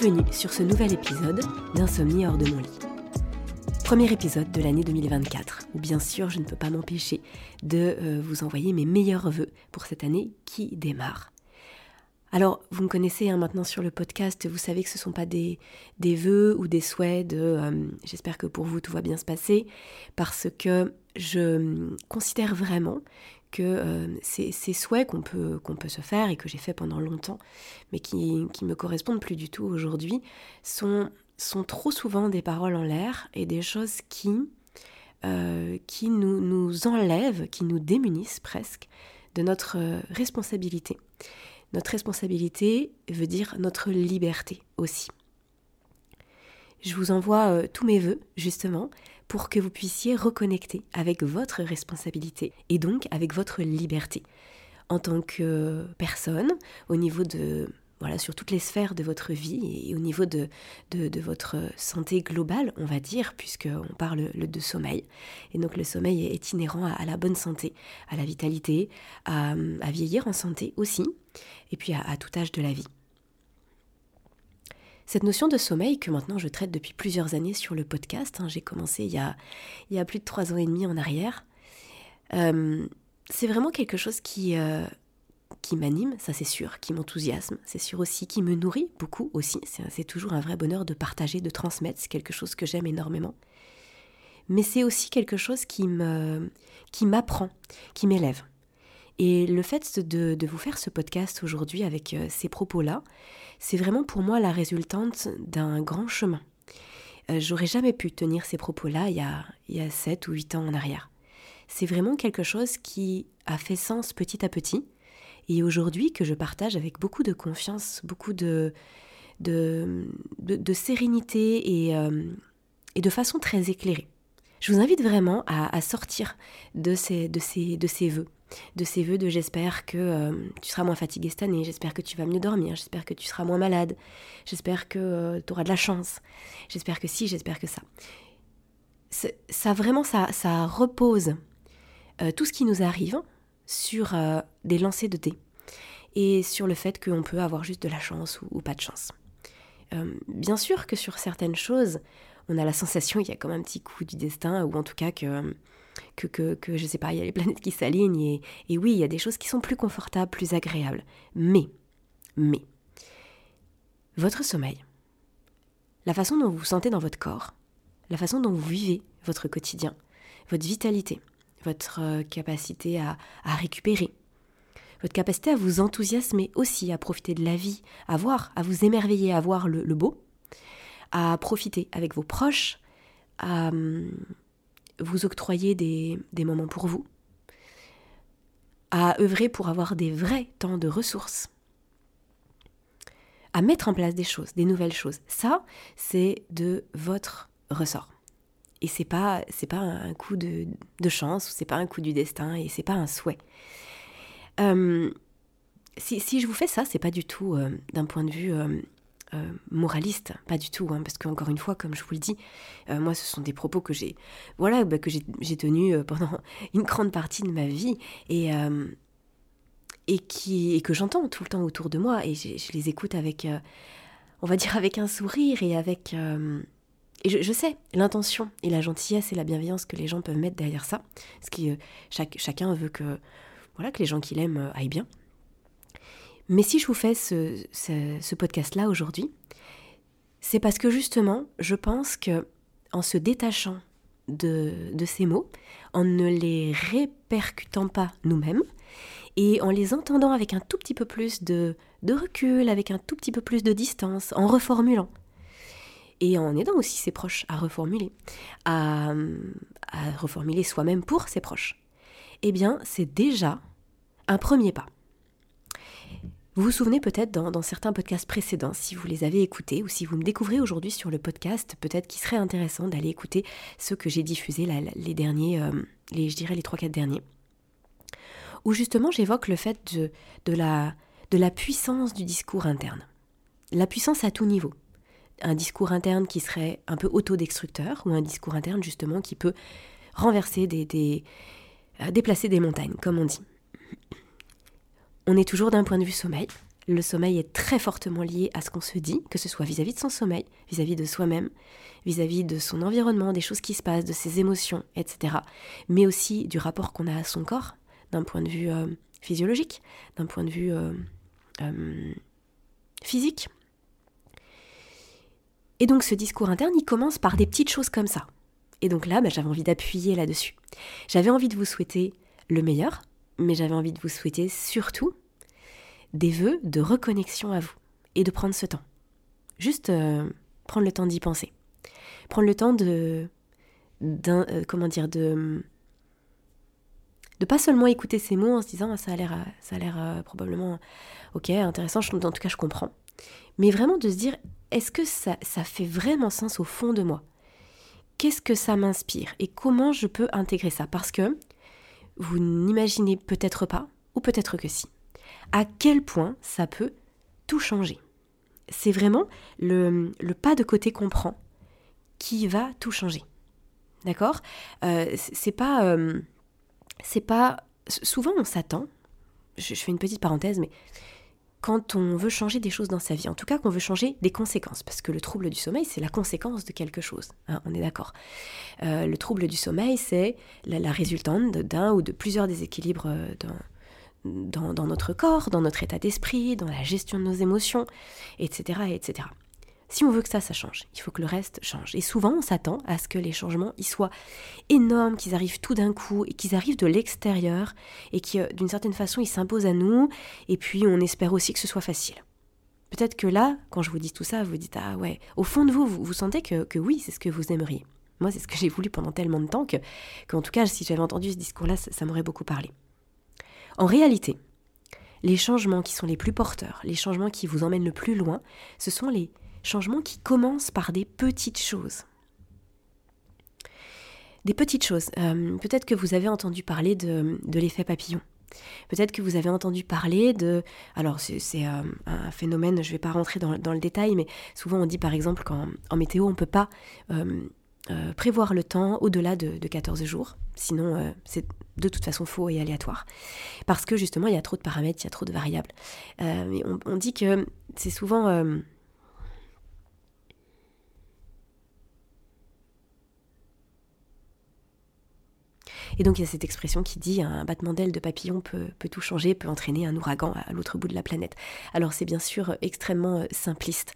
bienvenue sur ce nouvel épisode d'Insomnie hors de mon lit. Premier épisode de l'année 2024, où bien sûr je ne peux pas m'empêcher de euh, vous envoyer mes meilleurs voeux pour cette année qui démarre. Alors, vous me connaissez hein, maintenant sur le podcast, vous savez que ce ne sont pas des, des vœux ou des souhaits de euh, j'espère que pour vous tout va bien se passer, parce que je considère vraiment que euh, ces, souhaits qu'on peut, se faire et que j'ai fait pendant longtemps, mais qui, qui me correspondent plus du tout aujourd'hui, sont, trop souvent des paroles en l'air et des choses qui, euh, nous, enlèvent, qui nous démunissent presque de notre responsabilité. Notre responsabilité veut dire notre liberté aussi. Je vous envoie euh, tous mes voeux, justement, pour que vous puissiez reconnecter avec votre responsabilité et donc avec votre liberté en tant que personne, au niveau de voilà, sur toutes les sphères de votre vie et au niveau de, de, votre santé globale, on va dire, puisqu'on parle de sommeil. Et donc le sommeil est inhérent à, la bonne santé, à la vitalité, à, vieillir en santé aussi, et puis à, tout âge de la vie. Cette notion de sommeil que maintenant je traite depuis plusieurs années sur le podcast, hein, j'ai commencé il y, a, il y a plus de trois ans et demi en arrière, euh, c'est vraiment quelque chose qui, euh, qui m'anime, ça c'est sûr, qui m'enthousiasme, c'est sûr aussi, qui me nourrit beaucoup aussi. C'est toujours un vrai bonheur de partager, de transmettre, c'est quelque chose que j'aime énormément. Mais c'est aussi quelque chose qui m'apprend, qui m'élève. Et le fait de, vous faire ce podcast aujourd'hui avec euh, ces propos-là, c'est vraiment pour moi la résultante d'un grand chemin. Euh, j'aurais jamais pu tenir ces propos-là il y a, il y a 7 ou 8 ans en arrière. C'est vraiment quelque chose qui a fait sens petit à petit, et aujourd'hui que je partage avec beaucoup de confiance, beaucoup de, sérénité euh, et, de façon très éclairée. Je vous invite vraiment à, sortir de ces, de, ces, de ces vœux, de ces vœux de j'espère que euh, tu seras moins fatigué cette année, j'espère que tu vas mieux dormir, j'espère que tu seras moins malade, j'espère que euh, tu auras de la chance, j'espère que si, j'espère que ça. Ça vraiment, ça, ça repose tout ce qui nous arrive sur euh, des lancers de dés et sur le fait qu'on peut avoir juste de la chance ou, pas de chance. Euh, bien sûr que sur certaines choses, on a la sensation qu'il y a comme un petit coup du destin, ou en tout cas que, que, que, je sais pas, il y a les planètes qui s'alignent, et, et oui, il y a des choses qui sont plus confortables, plus agréables. Mais, mais, votre sommeil, la façon dont vous vous sentez dans votre corps, la façon dont vous vivez votre quotidien, votre vitalité, votre euh, capacité à, récupérer, votre capacité à vous enthousiasmer aussi, à profiter de la vie, à voir, à vous émerveiller, à voir le, beau, à profiter avec vos proches, à hum, vous octroyer des, des moments pour vous, à œuvrer pour avoir des vrais temps de ressources, à mettre en place des choses, des nouvelles choses. Ça, c'est de votre ressort. Et c'est pas c'est pas un coup de, de chance, c'est pas un coup du destin, et c'est pas un souhait. Euh, si, si, je vous fais ça, c'est pas du tout euh, d'un point de vue euh, moraliste, pas du tout, hein, parce qu'encore une fois, comme je vous le dis, moi, ce sont des propos que j'ai voilà bah, que j'ai tenus pendant une grande partie de ma vie et et qui et que j'entends tout le temps autour de moi et je, les écoute avec on va dire avec un sourire et avec et je, sais l'intention et la gentillesse et la bienveillance que les gens peuvent mettre derrière ça, parce que euh, chaque, chacun veut que, voilà, que les gens qu'il aime euh, aillent bien. Mais si je vous fais ce, podcast-là aujourd'hui, c'est parce que justement, je pense que en se détachant de, ces mots, en ne les répercutant pas nous-mêmes, et en les entendant avec un tout petit peu plus de, de recul, avec un tout petit peu plus de distance, en reformulant, et en aidant aussi ses proches à reformuler, à, reformuler soi-même pour ses proches, eh bien c'est déjà un premier pas. Vous vous souvenez peut-être dans, certains podcasts précédents, si vous les avez écoutés ou si vous me découvrez aujourd'hui sur le podcast, peut-être qu'il serait intéressant d'aller écouter ceux que j'ai diffusés, les derniers, euh, les, je dirais les 3-4 derniers, où justement j'évoque le fait de, de, la, de la puissance du discours interne. La puissance à tout niveau, un discours interne qui serait un peu autodestructeur ou un discours interne justement qui peut renverser des, euh, déplacer des montagnes, comme on dit. On est toujours d'un point de vue sommeil. le sommeil est très fortement lié à ce qu'on se dit, que ce soit vis-à-vis de son sommeil, vis-à-vis de soi-même, vis-à-vis de son environnement, des choses qui se passent, de ses émotions, etc. Mais aussi du rapport qu'on a à son corps, d'un point de vue euh, physiologique, d'un point de vue euh, euh, physique. Et donc ce discours interne, il commence par des petites choses comme ça. Et donc là, bah, j'avais envie d'appuyer là-dessus. J'avais envie de vous souhaiter le meilleur, mais j'avais envie de vous souhaiter surtout des vœux de reconnexion à vous et de prendre ce temps. Juste euh, prendre le temps d'y penser. Prendre le temps de, euh, comment dire, de, de pas seulement écouter ces mots en se disant ah, ça a l'air, ça a l'air euh, probablement ok, intéressant, en tout cas je comprends, mais vraiment de se dire est-ce que ça, ça fait vraiment sens au fond de moi? Qu'est-ce que ça m'inspire? Et comment je peux intégrer ça? Parce que vous n'imaginez peut-être pas, ou peut-être que si, à quel point ça peut tout changer. C'est vraiment le, pas de côté qu'on prend qui va tout changer. D'accord? Euh, C'est pas. Euh, c'est pas. Souvent, on s'attend. Je, je, fais une petite parenthèse, mais quand on veut changer des choses dans sa vie, en tout cas qu'on veut changer des conséquences, parce que le trouble du sommeil, c'est la conséquence de quelque chose, hein, on est d'accord. Euh, le trouble du sommeil, c'est la, résultante d'un ou de plusieurs déséquilibres euh, dans, dans, notre corps, dans notre état d'esprit, dans la gestion de nos émotions, etc., etc. Si on veut que ça, ça change, il faut que le reste change. Et souvent, on s'attend à ce que les changements ils soient énormes, qu'ils arrivent tout d'un coup, et qu'ils arrivent de l'extérieur, et que d'une certaine façon, ils s'imposent à nous, et puis on espère aussi que ce soit facile. Peut-être que là, quand je vous dis tout ça, vous dites Ah ouais, au fond de vous, vous, sentez que, que oui, c'est ce que vous aimeriez. Moi, c'est ce que j'ai voulu pendant tellement de temps que, qu'en tout cas, si j'avais entendu ce discours-là, ça m'aurait beaucoup parlé. En réalité, les changements qui sont les plus porteurs, les changements qui vous emmènent le plus loin, ce sont les Changement qui commence par des petites choses. Des petites choses. Euh, peut-être que vous avez entendu parler de, l'effet papillon. Peut-être que vous avez entendu parler de... Alors c'est euh, un phénomène, je ne vais pas rentrer dans, le détail, mais souvent on dit par exemple qu'en météo, on ne peut pas euh, prévoir le temps au-delà de, 14 jours. Sinon, c'est de toute façon faux et aléatoire. Parce que justement, il y a trop de paramètres, il y a trop de variables. On, on, dit que c'est souvent Et donc il y a cette expression qui dit un battement d'aile de papillon peut, tout changer, peut entraîner un ouragan à l'autre bout de la planète. Alors c'est bien sûr extrêmement euh, simpliste.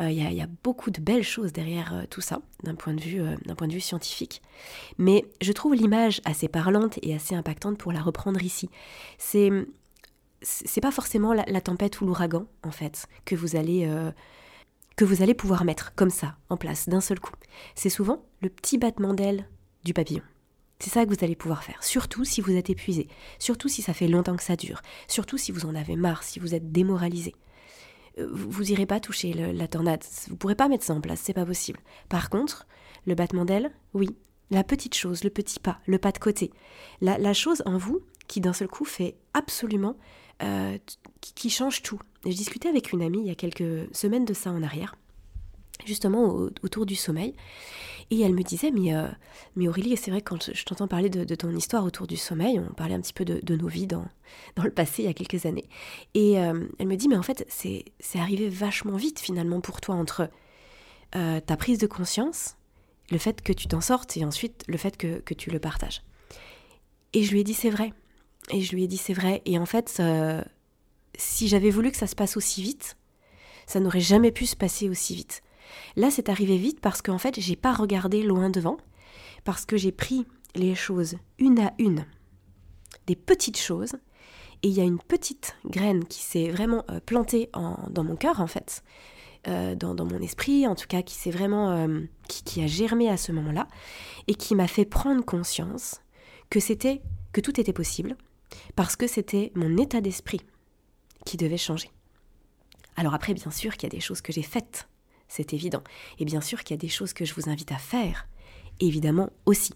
Euh, il y, a beaucoup de belles choses derrière euh, tout ça, d'un point, de vue, point de vue scientifique. Mais je trouve l'image assez parlante et assez impactante pour la reprendre ici. C'est c'est pas forcément la, tempête ou l'ouragan en fait que vous allez que vous allez pouvoir mettre comme ça en place d'un seul coup. C'est souvent le petit battement d'aile du papillon. C'est ça que vous allez pouvoir faire, surtout si vous êtes épuisé, surtout si ça fait longtemps que ça dure, surtout si vous en avez marre, si vous êtes démoralisé. Euh, vous n'irez pas toucher la tornade, vous ne pourrez pas mettre ça en place, c'est pas possible. Par contre, le battement d'aile, oui, la petite chose, le petit pas, le pas de côté, la, chose en vous qui d'un seul coup fait absolument, euh, qui, change tout. je discutais avec une amie il y a quelques semaines de ça en arrière, justement autour du sommeil, et elle me disait, mais, euh, mais Aurélie, c'est vrai, quand je, t'entends parler de, ton histoire autour du sommeil, on parlait un petit peu de, nos vies dans, dans, le passé, il y a quelques années. Et euh, elle me dit, mais en fait, c'est arrivé vachement vite finalement pour toi entre euh, ta prise de conscience, le fait que tu t'en sortes, et ensuite le fait que, que, tu le partages. Et je lui ai dit, c'est vrai. Et je lui ai dit, c'est vrai. Et en fait, si j'avais voulu que ça se passe aussi vite, ça n'aurait jamais pu se passer aussi vite. Là, c'est arrivé vite parce qu'en fait, j'ai pas regardé loin devant, parce que j'ai pris les choses une à une, des petites choses, et il y a une petite graine qui s'est vraiment euh, plantée dans mon cœur, en fait, euh, dans, mon esprit, en tout cas, qui s'est vraiment, euh, qui, a germé à ce moment-là, et qui m'a fait prendre conscience que c'était, que tout était possible, parce que c'était mon état d'esprit qui devait changer. Alors après, bien sûr qu'il y a des choses que j'ai faites c'est évident. Et bien sûr qu'il y a des choses que je vous invite à faire, évidemment aussi.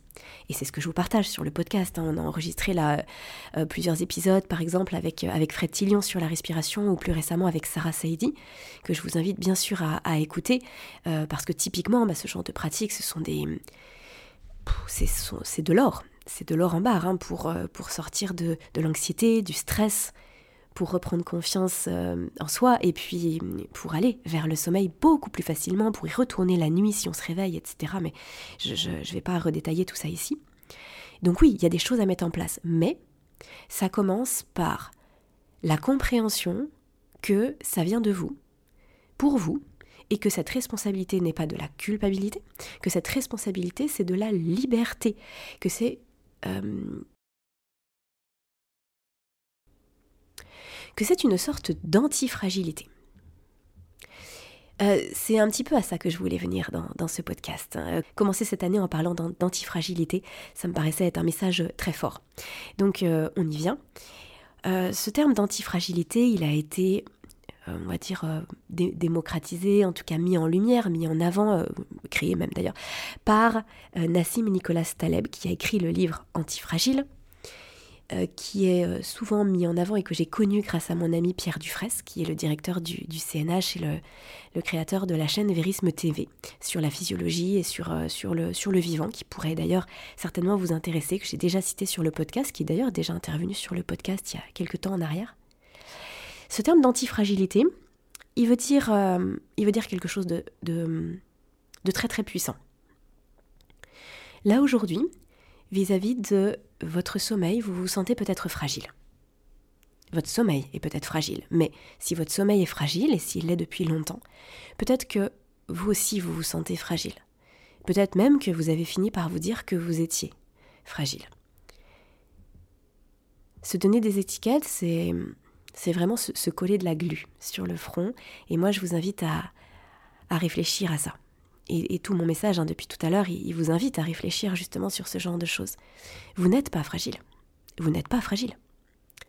Et c'est ce que je vous partage sur le podcast. Hein. On a enregistré là euh, plusieurs épisodes, par exemple avec, euh, avec Fred Tillion sur la respiration, ou plus récemment avec Sarah Saidi, que je vous invite bien sûr à, écouter, euh, parce que typiquement, bah, ce genre de pratique, ce sont des... C'est de l'or, c'est de l'or en barre hein, pour, pour sortir de, de l'anxiété, du stress, pour reprendre confiance euh, en soi et puis pour aller vers le sommeil beaucoup plus facilement, pour y retourner la nuit si on se réveille, etc. Mais je ne vais pas redétailler tout ça ici. Donc oui, il y a des choses à mettre en place, mais ça commence par la compréhension que ça vient de vous, pour vous, et que cette responsabilité n'est pas de la culpabilité, que cette responsabilité c'est de la liberté, que c'est euh, que c'est une sorte d'antifragilité. Euh, c'est un petit peu à ça que je voulais venir dans, ce podcast. Hein. Commencer cette année en parlant d'antifragilité, ça me paraissait être un message très fort. Donc euh, on y vient. ce terme d'antifragilité, il a été euh, on va dire, euh, démocratisé, en tout cas mis en lumière, mis en avant, euh, créé même d'ailleurs, par Nassim Nicolas Taleb, qui a écrit le livre Antifragile, qui est souvent mis en avant et que j'ai connu grâce à mon ami Pierre Dufresne, qui est le directeur du, CNH et le, créateur de la chaîne Verisme TV, sur la physiologie et sur, sur, le, vivant, qui pourrait d'ailleurs certainement vous intéresser, que j'ai déjà cité sur le podcast, qui est d'ailleurs déjà intervenu sur le podcast il y a quelques temps en arrière. Ce terme d'antifragilité, il veut dire, euh, il veut dire quelque chose de, de, très très puissant. Là aujourd'hui, vis-à-vis de votre sommeil, vous vous sentez peut-être fragile. Votre sommeil est peut-être fragile, mais si votre sommeil est fragile, et s'il l'est depuis longtemps, peut-être que vous aussi vous vous sentez fragile. Peut-être même que vous avez fini par vous dire que vous étiez fragile. Se donner des étiquettes, c'est vraiment se, coller de la glu sur le front. Et moi, je vous invite à, réfléchir à ça. Et, tout mon message hein, depuis tout à l'heure, il, vous invite à réfléchir justement sur ce genre de choses. Vous n'êtes pas fragile. Vous n'êtes pas fragile.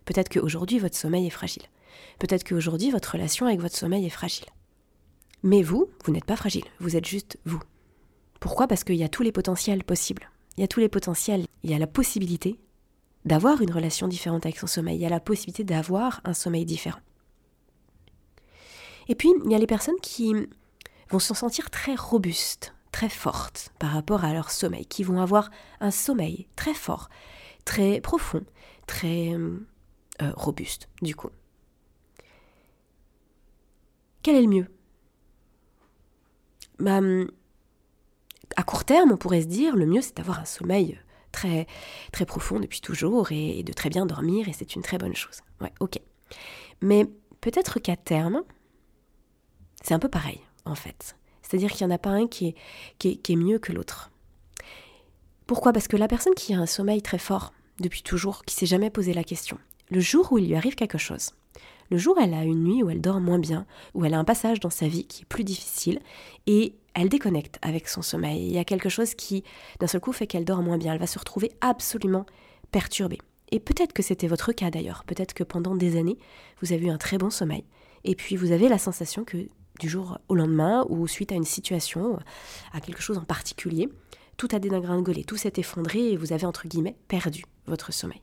Peut-être qu'aujourd'hui, votre sommeil est fragile. Peut-être qu'aujourd'hui, votre relation avec votre sommeil est fragile. Mais vous, vous n'êtes pas fragile. Vous êtes juste vous. Pourquoi? Parce qu'il y a tous les potentiels possibles. Il y a tous les potentiels. Il y a la possibilité d'avoir une relation différente avec son sommeil. Il y a la possibilité d'avoir un sommeil différent. Et puis, il y a les personnes qui vont se sentir très robustes, très fortes par rapport à leur sommeil, qui vont avoir un sommeil très fort, très profond, très euh, robuste, du coup. Quel est le mieux? Bah, À court terme, on pourrait se dire, le mieux c'est d'avoir un sommeil très, très profond depuis toujours et, de très bien dormir et c'est une très bonne chose. Ouais, ok. Mais peut-être qu'à terme, c'est un peu pareil en fait. C'est-à-dire qu'il n'y en a pas un qui est, qui est, mieux que l'autre. Pourquoi? Parce que la personne qui a un sommeil très fort depuis toujours, qui s'est jamais posé la question, le jour où il lui arrive quelque chose, le jour où elle a une nuit où elle dort moins bien, où elle a un passage dans sa vie qui est plus difficile, et elle déconnecte avec son sommeil. Il y a quelque chose qui, d'un seul coup, fait qu'elle dort moins bien. Elle va se retrouver absolument perturbée. Et peut-être que c'était votre cas d'ailleurs. Peut-être que pendant des années, vous avez eu un très bon sommeil. Et puis vous avez la sensation que du jour au lendemain, ou suite à une situation, à quelque chose en particulier, tout a dégringolé, tout s'est effondré et vous avez, entre guillemets, perdu votre sommeil.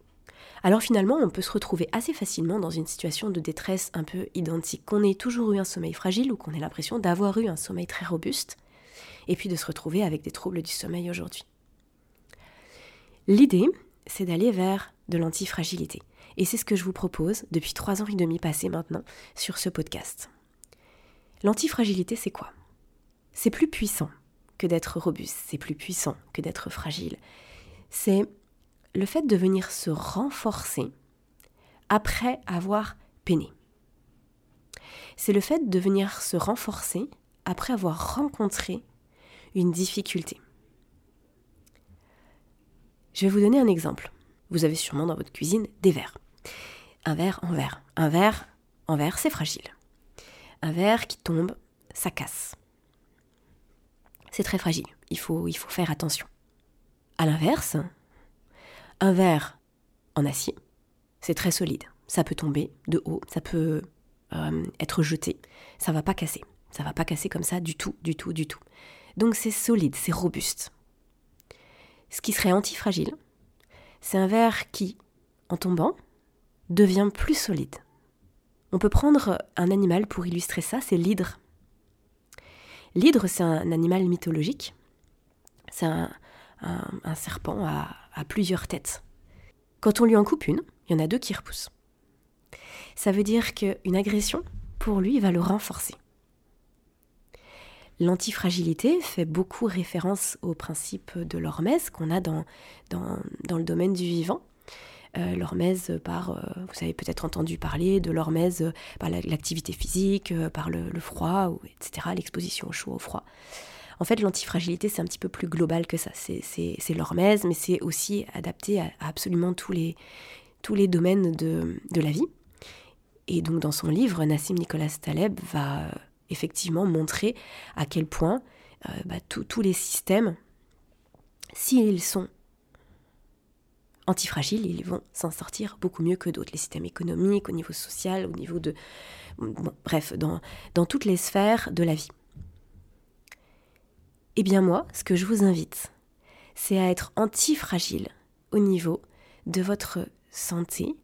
Alors finalement, on peut se retrouver assez facilement dans une situation de détresse un peu identique, qu'on ait toujours eu un sommeil fragile ou qu'on ait l'impression d'avoir eu un sommeil très robuste, et puis de se retrouver avec des troubles du sommeil aujourd'hui. L'idée, c'est d'aller vers de l'antifragilité. Et c'est ce que je vous propose depuis trois ans et demi passés maintenant sur ce podcast. L'antifragilité, c'est quoi? C'est plus puissant que d'être robuste, c'est plus puissant que d'être fragile. C'est le fait de venir se renforcer après avoir peiné. C'est le fait de venir se renforcer après avoir rencontré une difficulté. Je vais vous donner un exemple. Vous avez sûrement dans votre cuisine des verres. Un verre en verre. Un verre en verre, c'est fragile. Un verre qui tombe, ça casse. C'est très fragile. Il faut, faire attention. À l'inverse, un verre en acier, c'est très solide. Ça peut tomber de haut, ça peut euh, être jeté, ça va pas casser. Ça va pas casser comme ça du tout, du tout, du tout. Donc c'est solide, c'est robuste. Ce qui serait antifragile, c'est un verre qui, en tombant, devient plus solide. On peut prendre un animal pour illustrer ça, c'est l'hydre. L'hydre, c'est un animal mythologique. C'est un, serpent à, plusieurs têtes. Quand on lui en coupe une, il y en a deux qui repoussent. Ça veut dire qu'une agression, pour lui, va le renforcer. L'antifragilité fait beaucoup référence au principe de l'hormèse qu'on a dans, le domaine du vivant. Euh, l'hormèse par, euh, vous avez peut-être entendu parler de l'hormèse par l'activité physique, euh, par le, froid, etc., l'exposition au chaud, au froid. En fait, l'antifragilité, c'est un petit peu plus global que ça. C'est l'hormèse, mais c'est aussi adapté à, absolument tous les, tous les domaines de, de la vie. Et donc, dans son livre, Nassim Nicolas Taleb va effectivement montrer à quel point euh, bah, tous les systèmes, s'ils sont antifragiles, ils vont s'en sortir beaucoup mieux que d'autres. Les systèmes économiques, au niveau social, au niveau de... bref, dans, dans toutes les sphères de la vie. Eh bien moi, ce que je vous invite, c'est à être antifragile au niveau de votre santé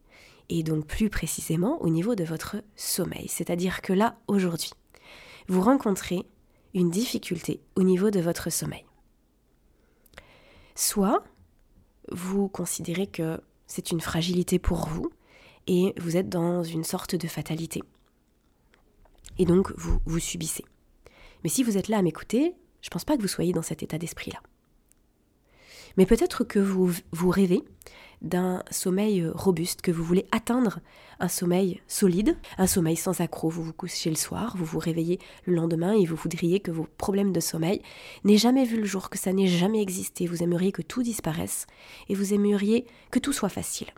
et donc plus précisément au niveau de votre sommeil. C'est-à-dire que là, aujourd'hui, vous rencontrez une difficulté au niveau de votre sommeil. Soit vous considérez que c'est une fragilité pour vous et vous êtes dans une sorte de fatalité. Et donc vous, vous subissez. Mais si vous êtes là à m'écouter, je pense pas que vous soyez dans cet état d'esprit-là. Mais peut-être que vous, rêvez d'un sommeil robuste, que vous voulez atteindre un sommeil solide, un sommeil sans accroc. Vous vous couchez le soir, vous vous réveillez le lendemain et vous voudriez que vos problèmes de sommeil n'aient jamais vu le jour, que ça n'ait jamais existé. Vous aimeriez que tout disparaisse et vous aimeriez que tout soit facile.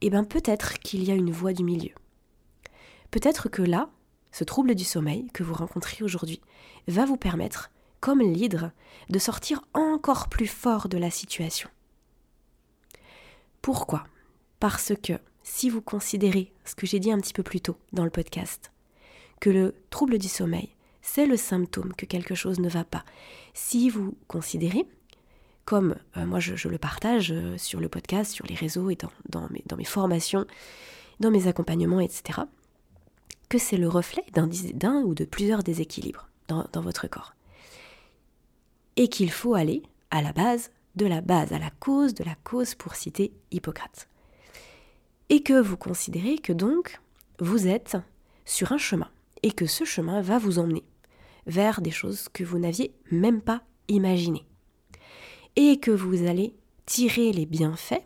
Eh bien peut-être qu'il y a une voie du milieu. Peut-être que là, ce trouble du sommeil que vous rencontrez aujourd'hui va vous permettre, comme l'hydre, de sortir encore plus fort de la situation. Pourquoi? Parce que si vous considérez ce que j'ai dit un petit peu plus tôt dans le podcast, que le trouble du sommeil, c'est le symptôme que quelque chose ne va pas, si vous considérez, comme euh, moi je, le partage euh, sur le podcast, sur les réseaux et dans, mes, dans mes, formations, dans mes accompagnements, etc., que c'est le reflet d'un ou de plusieurs déséquilibres dans votre corps. Et qu'il faut aller à la base de la base, à la cause de la cause pour citer Hippocrate. Et que vous considérez que donc vous êtes sur un chemin et que ce chemin va vous emmener vers des choses que vous n'aviez même pas imaginées. Et que vous allez tirer les bienfaits,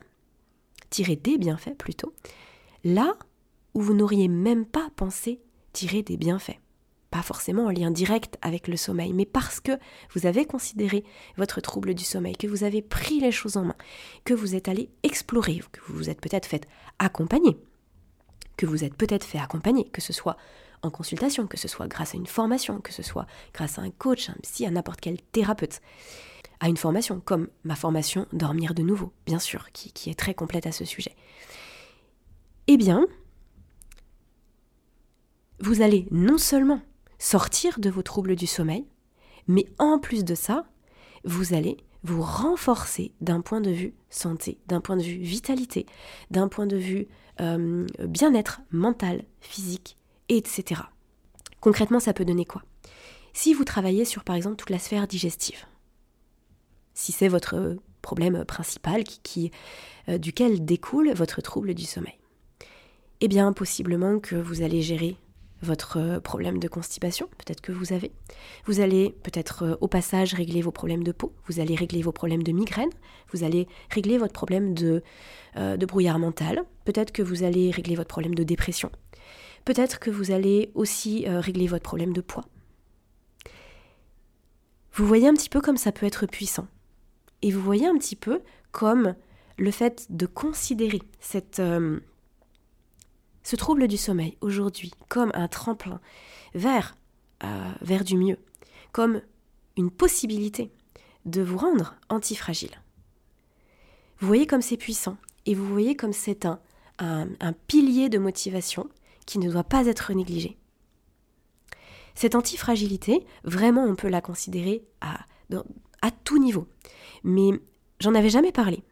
tirer des bienfaits plutôt, là où vous n'auriez même pas pensé tirer des bienfaits pas forcément en lien direct avec le sommeil, mais parce que vous avez considéré votre trouble du sommeil, que vous avez pris les choses en main, que vous êtes allé explorer, que vous vous êtes peut-être fait accompagner, que vous êtes peut-être fait accompagner, que ce soit en consultation, que ce soit grâce à une formation, que ce soit grâce à un coach, un psy, à n'importe quel thérapeute, à une formation comme ma formation Dormir de nouveau, bien sûr, qui, qui est très complète à ce sujet. Eh bien, vous allez non seulement sortir de vos troubles du sommeil, mais en plus de ça, vous allez vous renforcer d'un point de vue santé, d'un point de vue vitalité, d'un point de vue euh, bien-être mental, physique, etc. Concrètement, ça peut donner quoi? Si vous travaillez sur par exemple toute la sphère digestive, si c'est votre problème principal euh, duquel découle votre trouble du sommeil, eh bien possiblement que vous allez gérer votre euh, problème de constipation, peut-être que vous avez. Vous allez peut-être euh, au passage régler vos problèmes de peau, vous allez régler vos problèmes de migraine, vous allez régler votre problème de, euh, de brouillard mental, peut-être que vous allez régler votre problème de dépression, peut-être que vous allez aussi régler votre problème de poids. Vous voyez un petit peu comme ça peut être puissant. Et vous voyez un petit peu comme le fait de considérer cette, ce trouble du sommeil aujourd'hui comme un tremplin vers, euh, vers du mieux, comme une possibilité de vous rendre antifragile. Vous voyez comme c'est puissant et vous voyez comme c'est un, un, pilier de motivation qui ne doit pas être négligé. Cette antifragilité, vraiment, on peut la considérer à, à tout niveau. Mais j'en avais jamais parlé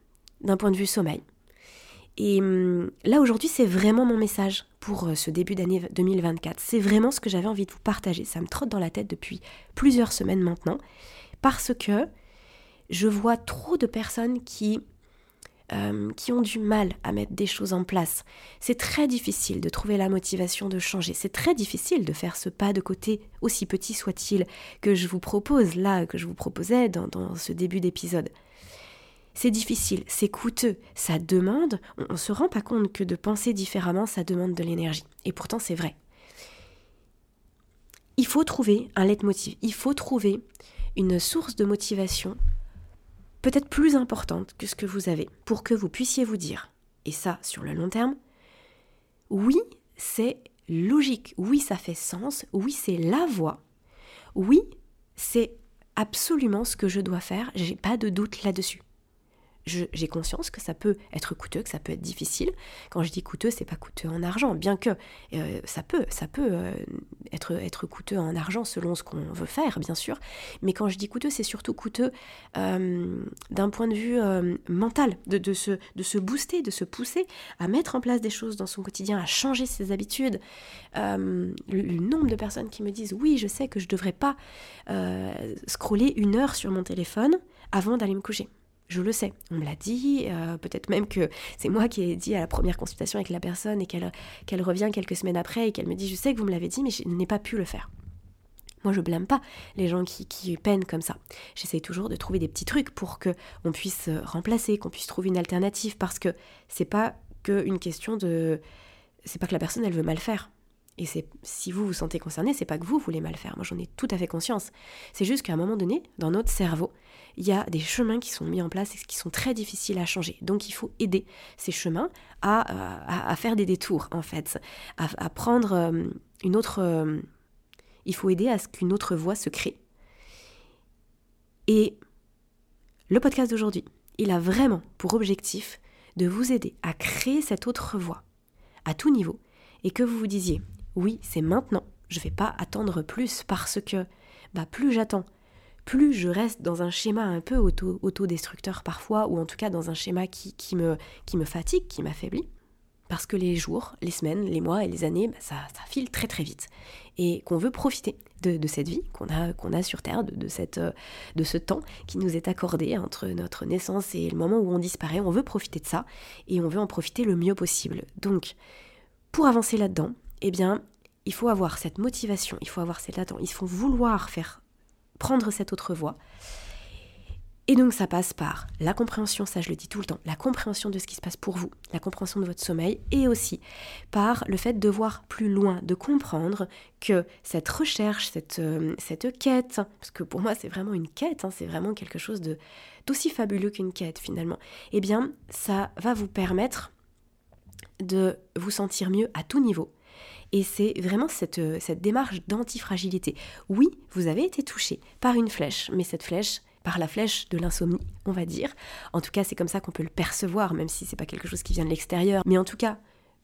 d'un point de vue sommeil. Et hum, là aujourd'hui, c'est vraiment mon message pour euh, ce début d'année 2024. C'est vraiment ce que j'avais envie de vous partager. Ça me trotte dans la tête depuis plusieurs semaines maintenant, parce que je vois trop de personnes qui euh, qui ont du mal à mettre des choses en place. C'est très difficile de trouver la motivation de changer. C'est très difficile de faire ce pas de côté, aussi petit soit-il, que je vous propose là, que je vous proposais dans ce début d'épisode. C'est difficile, c'est coûteux, ça demande, on ne se rend pas compte que de penser différemment, ça demande de l'énergie. Et pourtant, c'est vrai. Il faut trouver un leitmotiv, il faut trouver une source de motivation peut-être plus importante que ce que vous avez pour que vous puissiez vous dire, et ça sur le long terme, oui, c'est logique, oui, ça fait sens, oui, c'est la voie, oui, c'est absolument ce que je dois faire, j'ai pas de doute là-dessus j'ai conscience que ça peut être coûteux, que ça peut être difficile. Quand je dis coûteux, c'est pas coûteux en argent, bien que euh, ça peut, ça peut euh, être, coûteux en argent selon ce qu'on veut faire, bien sûr. Mais quand je dis coûteux, c'est surtout coûteux euh, d'un point de vue mental, de, se, booster, de se pousser à mettre en place des choses dans son quotidien, à changer ses habitudes. Le, le, nombre de personnes qui me disent oui, je sais que je devrais pas scroller une heure sur mon téléphone avant d'aller me coucher. Je le sais, on me l'a dit, euh, peut-être même que c'est moi qui ai dit à la première consultation avec la personne et qu'elle revient quelques semaines après et qu'elle me dit je sais que vous me l'avez dit mais je n'ai pas pu le faire. Moi je blâme pas les gens qui, peinent comme ça. J'essaye toujours de trouver des petits trucs pour que on puisse remplacer, qu'on puisse trouver une alternative parce que c'est pas que une question de c'est pas que la personne elle veut mal faire. Et c'est si vous vous sentez concerné, c'est pas que vous voulez mal faire. Moi, j'en ai tout à fait conscience. C'est juste qu'à un moment donné, dans notre cerveau, il y a des chemins qui sont mis en place et qui sont très difficiles à changer. Donc, il faut aider ces chemins à, à, faire des détours, en fait, à, prendre euh, une autre. Euh, il faut aider à ce qu'une autre voie se crée. Et le podcast d'aujourd'hui, il a vraiment pour objectif de vous aider à créer cette autre voie à tout niveau et que vous vous disiez oui, c'est maintenant. Je ne vais pas attendre plus parce que bah, plus j'attends, plus je reste dans un schéma un peu auto, autodestructeur parfois, ou en tout cas dans un schéma qui, me, fatigue, qui m'affaiblit. Parce que les jours, les semaines, les mois et les années, bah, ça, file très très vite. Et qu'on veut profiter de, cette vie qu'on a, a sur Terre, de, de, cette, de ce temps qui nous est accordé entre notre naissance et le moment où on disparaît. On veut profiter de ça et on veut en profiter le mieux possible. Donc, pour avancer là-dedans, eh bien, il faut avoir cette motivation, il faut avoir cette attente, il faut vouloir faire prendre cette autre voie. Et donc ça passe par la compréhension, ça je le dis tout le temps, la compréhension de ce qui se passe pour vous, la compréhension de votre sommeil, et aussi par le fait de voir plus loin, de comprendre que cette recherche, cette, euh, cette quête, parce que pour moi c'est vraiment une quête, hein, c'est vraiment quelque chose de d'aussi fabuleux qu'une quête finalement, eh bien ça va vous permettre de vous sentir mieux à tout niveau, et c'est vraiment cette, euh, cette démarche d'antifragilité. Oui, vous avez été touché par une flèche, mais cette flèche, par la flèche de l'insomnie, on va dire. En tout cas, c'est comme ça qu'on peut le percevoir, même si c'est pas quelque chose qui vient de l'extérieur. Mais en tout cas,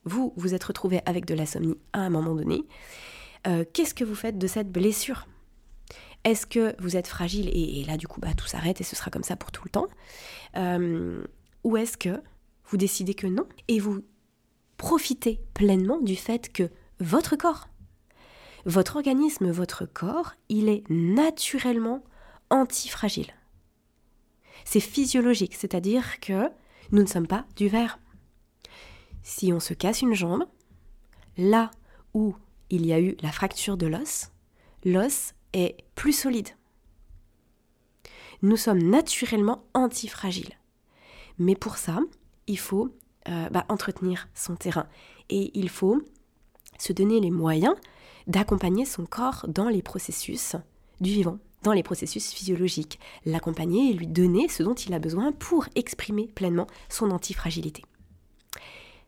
vous, vous êtes retrouvé avec de l'insomnie à un moment donné. Euh, qu'est-ce que vous faites de cette blessure? Est-ce que vous êtes fragile et, là, du coup, bah, tout s'arrête et ce sera comme ça pour tout le temps? Euh, Ou est-ce que vous décidez que non? Et vous profitez pleinement du fait que votre corps. Votre organisme, votre corps, il est naturellement antifragile. C'est physiologique, c'est-à-dire que nous ne sommes pas du verre. Si on se casse une jambe, là où il y a eu la fracture de l'os, l'os est plus solide. Nous sommes naturellement antifragiles. Mais pour ça, il faut euh, bah, entretenir son terrain. Et il faut se donner les moyens d'accompagner son corps dans les processus du vivant, dans les processus physiologiques, l'accompagner et lui donner ce dont il a besoin pour exprimer pleinement son antifragilité.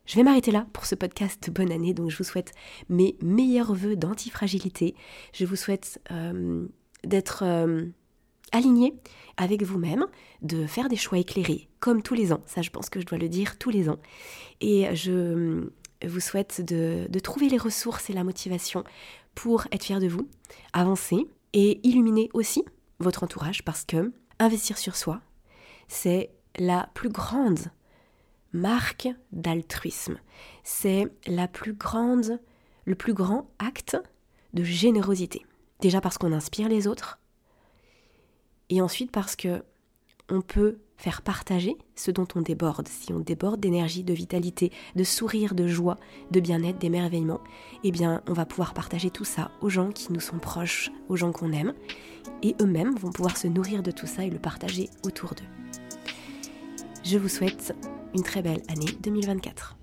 Je vais m'arrêter là pour ce podcast bonne année, donc je vous souhaite mes meilleurs voeux d'antifragilité. Je vous souhaite euh, d'être euh, aligné avec vous-même, de faire des choix éclairés, comme tous les ans. Ça, je pense que je dois le dire tous les ans. Et je vous souhaite de, trouver les ressources et la motivation pour être fier de vous, avancer et illuminer aussi votre entourage parce que investir sur soi, c'est la plus grande marque d'altruisme. C'est la plus grande, le plus grand acte de générosité. Déjà parce qu'on inspire les autres, et ensuite parce que on peut faire partager ce dont on déborde, si on déborde d'énergie, de vitalité, de sourire, de joie, de bien-être, d'émerveillement, eh bien on va pouvoir partager tout ça aux gens qui nous sont proches, aux gens qu'on aime, et eux-mêmes vont pouvoir se nourrir de tout ça et le partager autour d'eux. Je vous souhaite une très belle année 2024.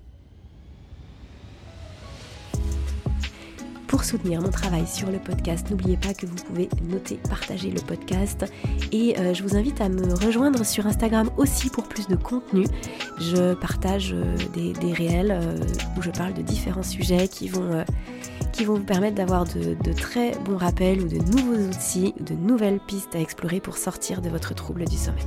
Pour soutenir mon travail sur le podcast, n'oubliez pas que vous pouvez noter, partager le podcast et euh, je vous invite à me rejoindre sur Instagram aussi pour plus de contenu. Je partage euh, des, réels euh, où je parle de différents sujets qui vont, vous permettre d'avoir de, de très bons rappels ou de nouveaux outils, de nouvelles pistes à explorer pour sortir de votre trouble du sommeil.